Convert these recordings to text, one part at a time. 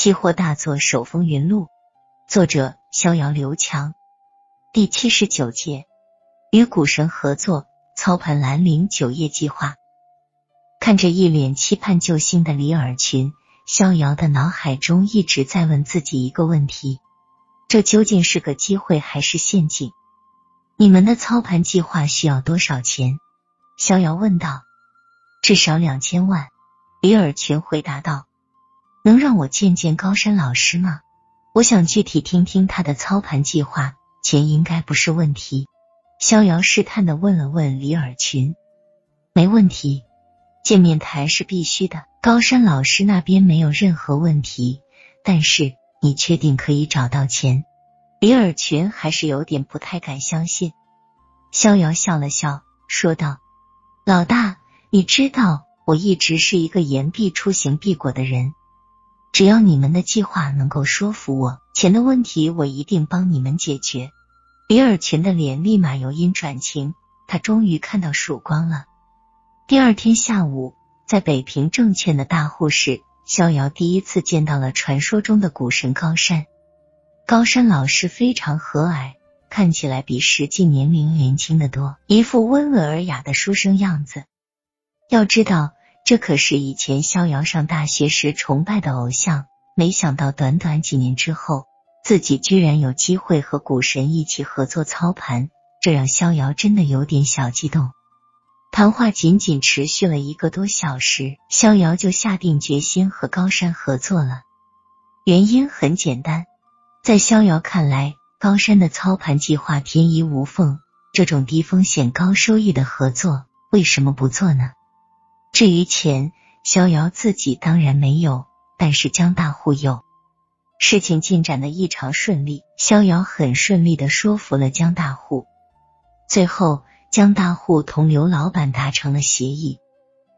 期货大作手风云录，作者逍遥刘强。第七十九节，与股神合作操盘兰陵酒业计划。看着一脸期盼救星的李尔群，逍遥的脑海中一直在问自己一个问题：这究竟是个机会还是陷阱？你们的操盘计划需要多少钱？逍遥问道。至少两千万。李尔群回答道。能让我见见高山老师吗？我想具体听听他的操盘计划，钱应该不是问题。逍遥试探的问了问李尔群，没问题，见面谈是必须的。高山老师那边没有任何问题，但是你确定可以找到钱？李尔群还是有点不太敢相信。逍遥笑了笑，说道：“老大，你知道我一直是一个言必出行必果的人。”只要你们的计划能够说服我，钱的问题我一定帮你们解决。李尔群的脸立马由阴转晴，他终于看到曙光了。第二天下午，在北平证券的大户室，逍遥第一次见到了传说中的股神高山。高山老师非常和蔼，看起来比实际年龄年轻的多，一副温文尔雅的书生样子。要知道。这可是以前逍遥上大学时崇拜的偶像，没想到短短几年之后，自己居然有机会和股神一起合作操盘，这让逍遥真的有点小激动。谈话仅仅持续了一个多小时，逍遥就下定决心和高山合作了。原因很简单，在逍遥看来，高山的操盘计划天衣无缝，这种低风险高收益的合作，为什么不做呢？至于钱，逍遥自己当然没有，但是江大户有。事情进展的异常顺利，逍遥很顺利的说服了江大户。最后，江大户同刘老板达成了协议，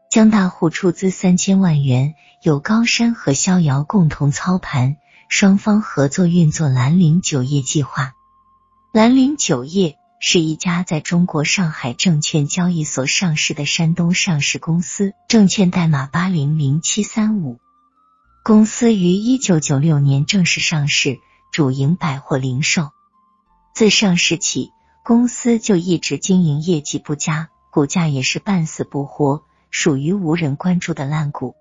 江大户出资三千万元，由高山和逍遥共同操盘，双方合作运作兰陵酒业计划。兰陵酒业。是一家在中国上海证券交易所上市的山东上市公司，证券代码八零零七三五。公司于一九九六年正式上市，主营百货零售。自上市起，公司就一直经营业绩不佳，股价也是半死不活，属于无人关注的烂股。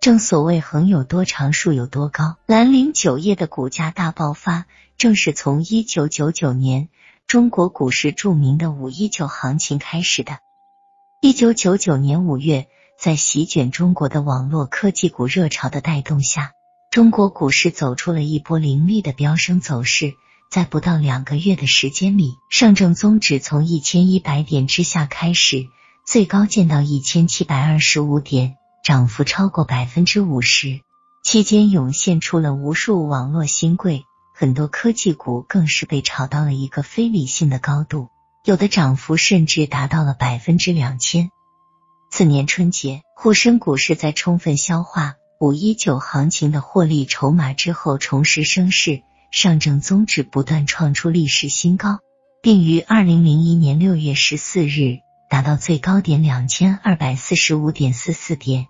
正所谓横有多长，竖有多高，兰陵酒业的股价大爆发，正是从一九九九年。中国股市著名的五一九行情开始的。一九九九年五月，在席卷中国的网络科技股热潮的带动下，中国股市走出了一波凌厉的飙升走势。在不到两个月的时间里，上证综指从一千一百点之下开始，最高见到一千七百二十五点，涨幅超过百分之五十。期间涌现出了无数网络新贵。很多科技股更是被炒到了一个非理性的高度，有的涨幅甚至达到了百分之两千。次年春节，沪深股市在充分消化五一九行情的获利筹码之后，重拾升势，上证综指不断创出历史新高，并于二零零一年六月十四日达到最高点两千二百四十五点四四点，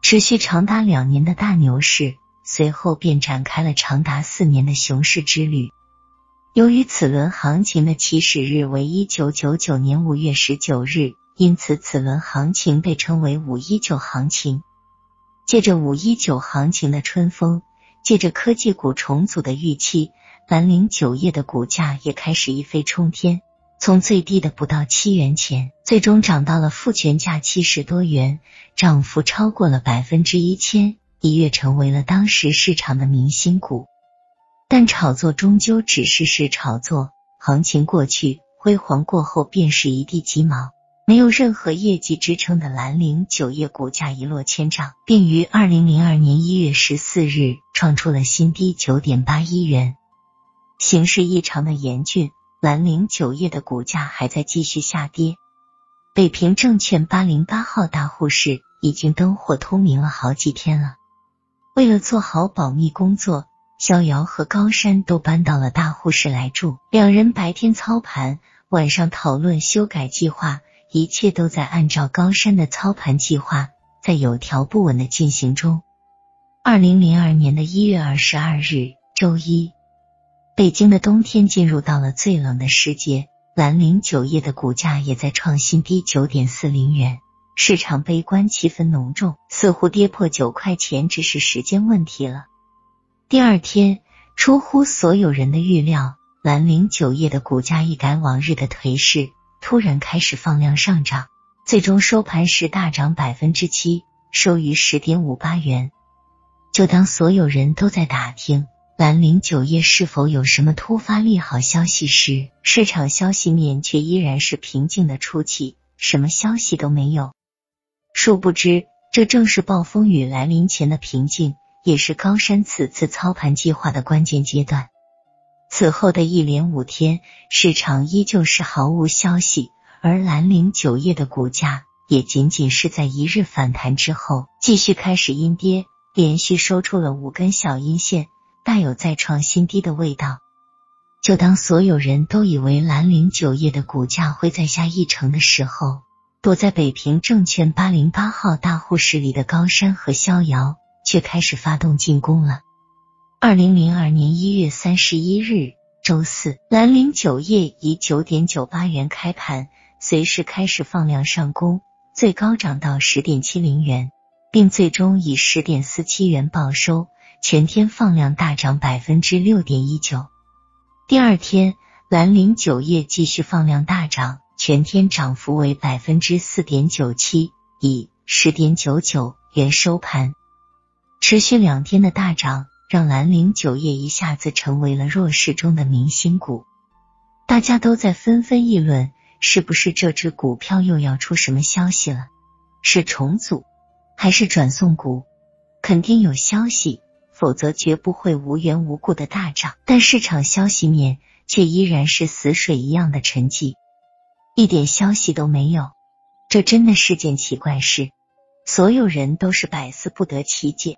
持续长达两年的大牛市。随后便展开了长达四年的熊市之旅。由于此轮行情的起始日为一九九九年五月十九日，因此此轮行情被称为五一九行情。借着五一九行情的春风，借着科技股重组的预期，兰陵酒业的股价也开始一飞冲天，从最低的不到七元钱，最终涨到了复权价七十多元，涨幅超过了百分之一千。一跃成为了当时市场的明星股，但炒作终究只是是炒作，行情过去，辉煌过后便是一地鸡毛，没有任何业绩支撑的兰陵酒业股价一落千丈，并于二零零二年一月十四日创出了新低九点八一元。形势异常的严峻，兰陵酒业的股价还在继续下跌。北平证券八零八号大户室已经灯火通明了好几天了。为了做好保密工作，逍遥和高山都搬到了大户室来住。两人白天操盘，晚上讨论修改计划，一切都在按照高山的操盘计划，在有条不紊的进行中。二零零二年的一月二十二日，周一，北京的冬天进入到了最冷的时节，兰陵酒业的股价也在创新低九点四零元，市场悲观气氛浓重，似乎跌破九块钱只是时间问题了。第二天，出乎所有人的预料，兰陵酒业的股价一改往日的颓势，突然开始放量上涨，最终收盘时大涨百分之七，收于十点五八元。就当所有人都在打听兰陵酒业是否有什么突发利好消息时，市场消息面却依然是平静的出奇，什么消息都没有。殊不知，这正是暴风雨来临前的平静。也是高山此次操盘计划的关键阶段。此后的一连五天，市场依旧是毫无消息，而兰陵酒业的股价也仅仅是在一日反弹之后，继续开始阴跌，连续收出了五根小阴线，带有再创新低的味道。就当所有人都以为兰陵酒业的股价会再下一城的时候，躲在北平证券八零八号大户室里的高山和逍遥。却开始发动进攻了。二零零二年一月三十一日，周四，兰陵酒业以九点九八元开盘，随时开始放量上攻，最高涨到十点七零元，并最终以十点四七元报收，全天放量大涨百分之六点一九。第二天，兰陵酒业继续放量大涨，全天涨幅为百分之四点九七，以十点九九元收盘。持续两天的大涨，让兰陵酒业一下子成为了弱势中的明星股。大家都在纷纷议论，是不是这只股票又要出什么消息了？是重组还是转送股？肯定有消息，否则绝不会无缘无故的大涨。但市场消息面却依然是死水一样的沉寂，一点消息都没有。这真的是件奇怪事，所有人都是百思不得其解。